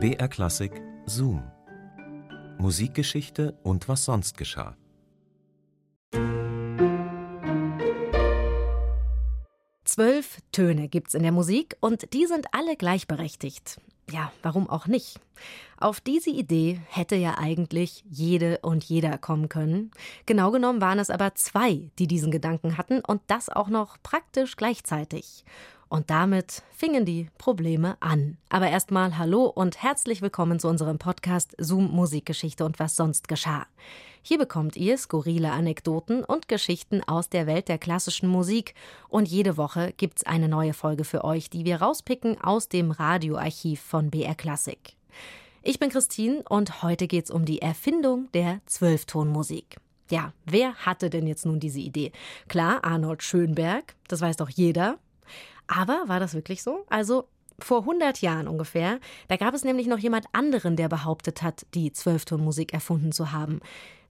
BR Klassik Zoom. Musikgeschichte und was sonst geschah. Zwölf Töne gibt's in der Musik und die sind alle gleichberechtigt. Ja, warum auch nicht? Auf diese Idee hätte ja eigentlich jede und jeder kommen können. Genau genommen waren es aber zwei, die diesen Gedanken hatten und das auch noch praktisch gleichzeitig. Und damit fingen die Probleme an. Aber erstmal hallo und herzlich willkommen zu unserem Podcast Zoom Musikgeschichte und was sonst geschah. Hier bekommt ihr skurrile Anekdoten und Geschichten aus der Welt der klassischen Musik. Und jede Woche gibt's eine neue Folge für euch, die wir rauspicken aus dem Radioarchiv von BR Classic. Ich bin Christine und heute geht's um die Erfindung der Zwölftonmusik. Ja, wer hatte denn jetzt nun diese Idee? Klar, Arnold Schönberg, das weiß doch jeder. Aber war das wirklich so? Also vor 100 Jahren ungefähr, da gab es nämlich noch jemand anderen, der behauptet hat, die Zwölftonmusik erfunden zu haben.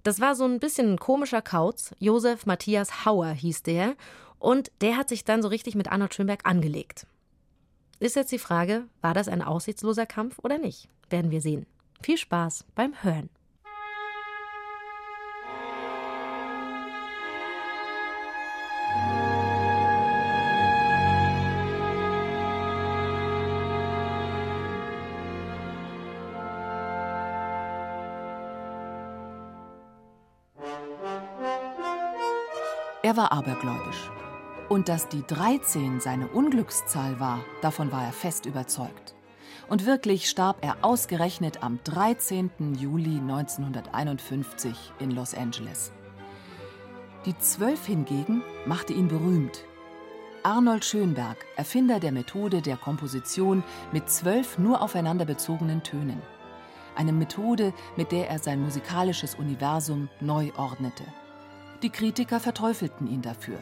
Das war so ein bisschen ein komischer Kauz. Josef Matthias Hauer hieß der. Und der hat sich dann so richtig mit Arnold Schönberg angelegt. Ist jetzt die Frage, war das ein aussichtsloser Kampf oder nicht? Werden wir sehen. Viel Spaß beim Hören. Er war abergläubisch. Und dass die 13 seine Unglückszahl war, davon war er fest überzeugt. Und wirklich starb er ausgerechnet am 13. Juli 1951 in Los Angeles. Die Zwölf hingegen machte ihn berühmt. Arnold Schönberg, Erfinder der Methode der Komposition mit zwölf nur aufeinander bezogenen Tönen. Eine Methode, mit der er sein musikalisches Universum neu ordnete. Die Kritiker verteufelten ihn dafür.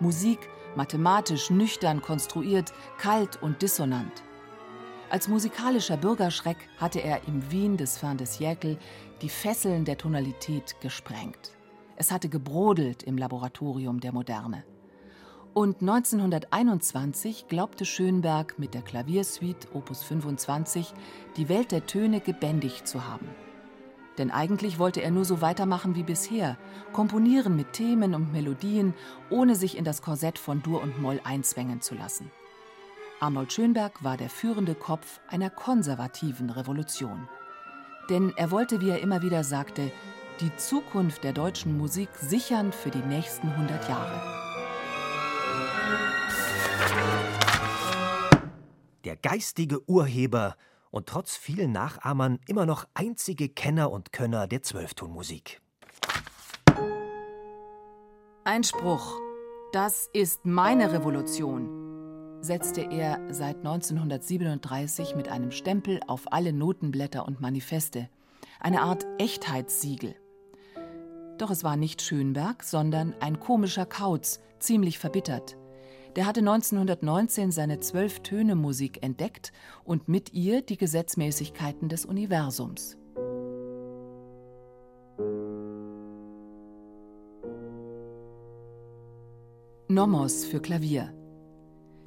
Musik mathematisch nüchtern konstruiert, kalt und dissonant. Als musikalischer Bürgerschreck hatte er im Wien des Fin de siècle die Fesseln der Tonalität gesprengt. Es hatte gebrodelt im Laboratorium der Moderne. Und 1921 glaubte Schönberg mit der Klaviersuite Opus 25 die Welt der Töne gebändigt zu haben. Denn eigentlich wollte er nur so weitermachen wie bisher, komponieren mit Themen und Melodien, ohne sich in das Korsett von Dur und Moll einzwängen zu lassen. Arnold Schönberg war der führende Kopf einer konservativen Revolution. Denn er wollte, wie er immer wieder sagte, die Zukunft der deutschen Musik sichern für die nächsten 100 Jahre. Der geistige Urheber und trotz vielen Nachahmern immer noch einzige Kenner und Könner der Zwölftonmusik. Einspruch. Das ist meine Revolution, setzte er seit 1937 mit einem Stempel auf alle Notenblätter und Manifeste, eine Art Echtheitssiegel. Doch es war nicht Schönberg, sondern ein komischer Kauz, ziemlich verbittert. Der hatte 1919 seine Zwölf-Töne-Musik entdeckt und mit ihr die Gesetzmäßigkeiten des Universums. Nomos für Klavier.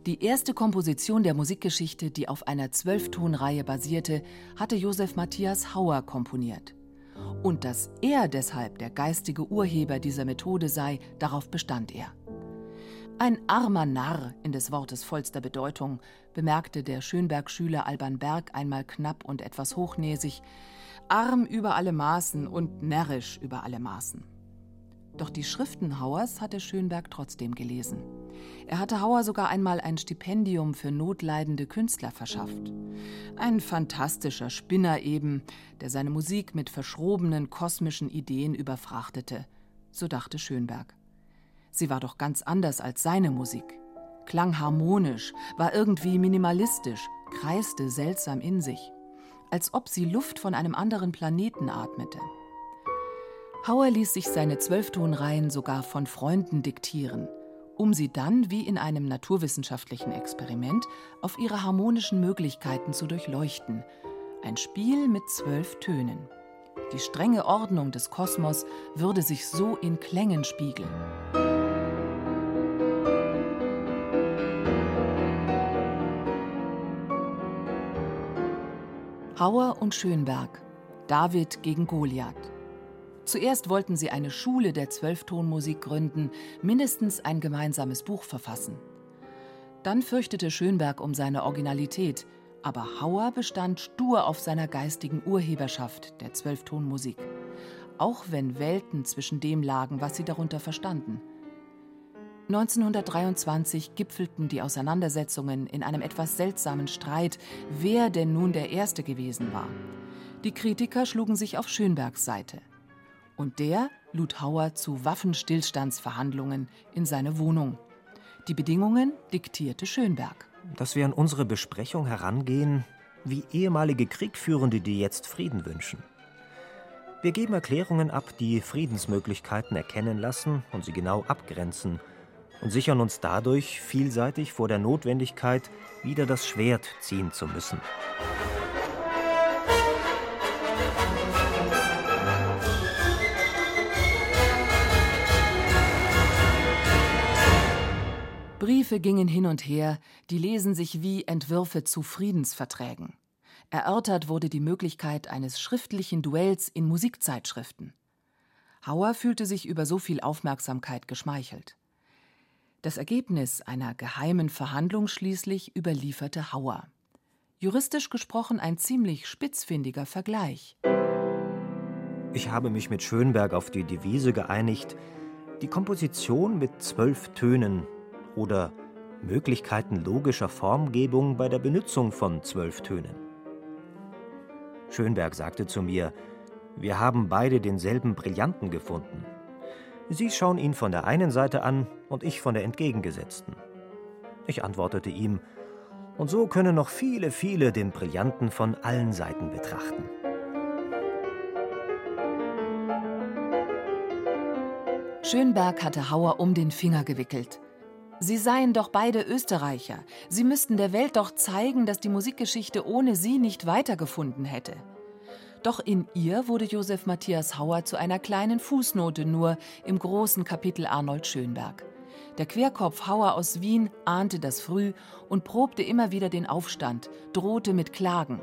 Die erste Komposition der Musikgeschichte, die auf einer Zwölftonreihe basierte, hatte Josef Matthias Hauer komponiert. Und dass er deshalb der geistige Urheber dieser Methode sei, darauf bestand er. Ein armer Narr in des Wortes vollster Bedeutung, bemerkte der Schönberg-Schüler Alban Berg einmal knapp und etwas hochnäsig, arm über alle Maßen und närrisch über alle Maßen. Doch die Schriften Hauers hatte Schönberg trotzdem gelesen. Er hatte Hauer sogar einmal ein Stipendium für notleidende Künstler verschafft. Ein fantastischer Spinner eben, der seine Musik mit verschrobenen kosmischen Ideen überfrachtete, so dachte Schönberg. Sie war doch ganz anders als seine Musik. Klang harmonisch, war irgendwie minimalistisch, kreiste seltsam in sich, als ob sie Luft von einem anderen Planeten atmete. Hauer ließ sich seine Zwölftonreihen sogar von Freunden diktieren, um sie dann, wie in einem naturwissenschaftlichen Experiment, auf ihre harmonischen Möglichkeiten zu durchleuchten. Ein Spiel mit zwölf Tönen. Die strenge Ordnung des Kosmos würde sich so in Klängen spiegeln. Hauer und Schönberg. David gegen Goliath. Zuerst wollten sie eine Schule der Zwölftonmusik gründen, mindestens ein gemeinsames Buch verfassen. Dann fürchtete Schönberg um seine Originalität, aber Hauer bestand stur auf seiner geistigen Urheberschaft der Zwölftonmusik, auch wenn Welten zwischen dem lagen, was sie darunter verstanden. 1923 gipfelten die Auseinandersetzungen in einem etwas seltsamen Streit, wer denn nun der Erste gewesen war. Die Kritiker schlugen sich auf Schönbergs Seite. Und der lud Hauer zu Waffenstillstandsverhandlungen in seine Wohnung. Die Bedingungen diktierte Schönberg. Dass wir an unsere Besprechung herangehen wie ehemalige Kriegführende, die jetzt Frieden wünschen. Wir geben Erklärungen ab, die Friedensmöglichkeiten erkennen lassen und sie genau abgrenzen und sichern uns dadurch vielseitig vor der Notwendigkeit, wieder das Schwert ziehen zu müssen. Briefe gingen hin und her, die lesen sich wie Entwürfe zu Friedensverträgen. Erörtert wurde die Möglichkeit eines schriftlichen Duells in Musikzeitschriften. Hauer fühlte sich über so viel Aufmerksamkeit geschmeichelt. Das Ergebnis einer geheimen Verhandlung schließlich überlieferte Hauer. Juristisch gesprochen ein ziemlich spitzfindiger Vergleich. Ich habe mich mit Schönberg auf die Devise geeinigt, die Komposition mit zwölf Tönen oder Möglichkeiten logischer Formgebung bei der Benutzung von zwölf Tönen. Schönberg sagte zu mir, wir haben beide denselben Brillanten gefunden. Sie schauen ihn von der einen Seite an und ich von der entgegengesetzten. Ich antwortete ihm, und so können noch viele, viele den Brillanten von allen Seiten betrachten. Schönberg hatte Hauer um den Finger gewickelt. Sie seien doch beide Österreicher. Sie müssten der Welt doch zeigen, dass die Musikgeschichte ohne sie nicht weitergefunden hätte. Doch in ihr wurde Josef Matthias Hauer zu einer kleinen Fußnote nur im großen Kapitel Arnold Schönberg. Der Querkopf Hauer aus Wien ahnte das früh und probte immer wieder den Aufstand, drohte mit Klagen.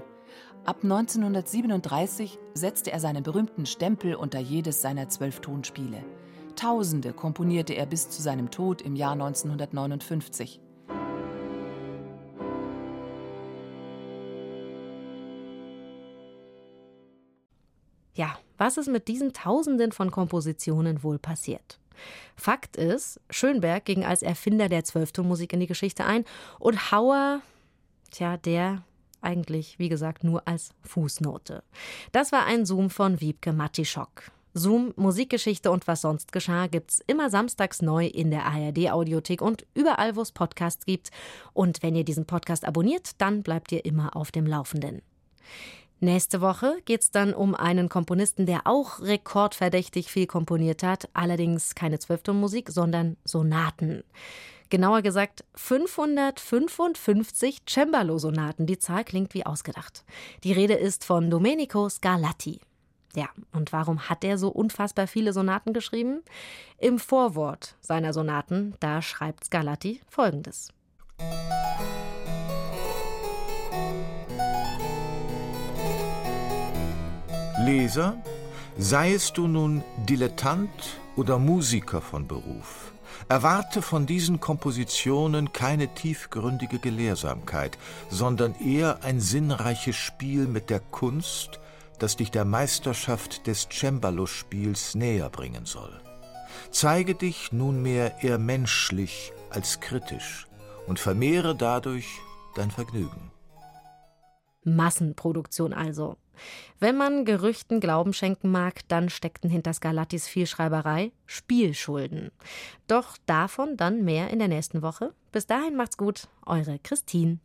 Ab 1937 setzte er seinen berühmten Stempel unter jedes seiner zwölf Tonspiele. Tausende komponierte er bis zu seinem Tod im Jahr 1959. Ja, was ist mit diesen Tausenden von Kompositionen wohl passiert? Fakt ist, Schönberg ging als Erfinder der Zwölftonmusik in die Geschichte ein und Hauer, tja, der eigentlich, wie gesagt, nur als Fußnote. Das war ein Zoom von Wiebke Matischok. Zoom, Musikgeschichte und was sonst geschah gibt's immer samstags neu in der ARD Audiothek und überall, wo es Podcasts gibt. Und wenn ihr diesen Podcast abonniert, dann bleibt ihr immer auf dem Laufenden. Nächste Woche geht's dann um einen Komponisten, der auch rekordverdächtig viel komponiert hat, allerdings keine Zwölftonmusik, sondern Sonaten. Genauer gesagt 555 Cembalo-Sonaten. Die Zahl klingt wie ausgedacht. Die Rede ist von Domenico Scarlatti. Ja, und warum hat er so unfassbar viele Sonaten geschrieben? Im Vorwort seiner Sonaten, da schreibt Scarlatti folgendes. Leser, seiest du nun Dilettant oder Musiker von Beruf, erwarte von diesen Kompositionen keine tiefgründige Gelehrsamkeit, sondern eher ein sinnreiches Spiel mit der Kunst, das dich der Meisterschaft des Cembalo-Spiels näher bringen soll. Zeige dich nunmehr eher menschlich als kritisch und vermehre dadurch dein Vergnügen. Massenproduktion also. Wenn man Gerüchten Glauben schenken mag, dann steckten hinter Scarlattis Vielschreiberei Spielschulden. Doch davon dann mehr in der nächsten Woche. Bis dahin macht's gut, eure Christine.